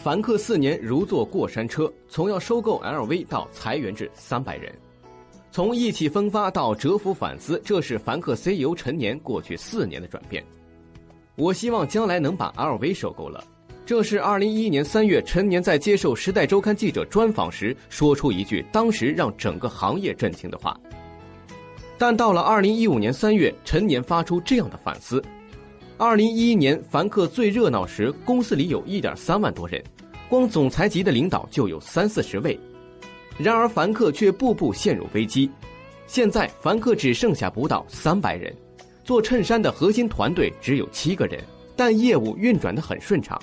凡客四年如坐过山车，从要收购 LV 到裁员至三百人，从意气风发到蛰伏反思，这是凡客 CEO 陈年过去四年的转变。我希望将来能把 LV 收购了。这是二零一一年三月，陈年在接受《时代周刊》记者专访时说出一句当时让整个行业震惊的话。但到了二零一五年三月，陈年发出这样的反思。二零一一年，凡客最热闹时，公司里有一点三万多人，光总裁级的领导就有三四十位。然而，凡客却步步陷入危机。现在，凡客只剩下不到三百人，做衬衫的核心团队只有七个人，但业务运转的很顺畅。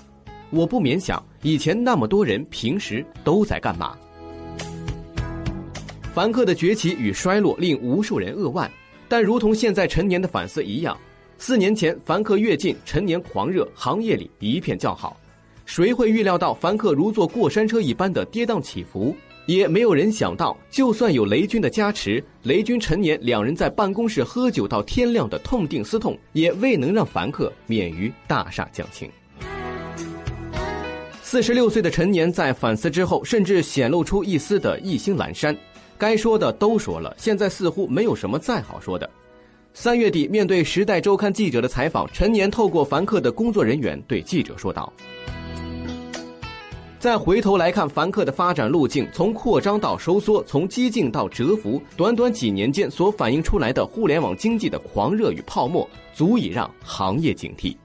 我不免想，以前那么多人平时都在干嘛？凡客的崛起与衰落令无数人扼腕，但如同现在陈年的反思一样。四年前，凡客跃进，陈年狂热，行业里一片叫好。谁会预料到凡客如坐过山车一般的跌宕起伏？也没有人想到，就算有雷军的加持，雷军陈年两人在办公室喝酒到天亮的痛定思痛，也未能让凡客免于大厦将倾。四十六岁的陈年在反思之后，甚至显露出一丝的意兴阑珊。该说的都说了，现在似乎没有什么再好说的。三月底，面对《时代周刊》记者的采访，陈年透过凡客的工作人员对记者说道：“再回头来看凡客的发展路径，从扩张到收缩，从激进到蛰伏，短短几年间所反映出来的互联网经济的狂热与泡沫，足以让行业警惕。”